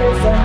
It's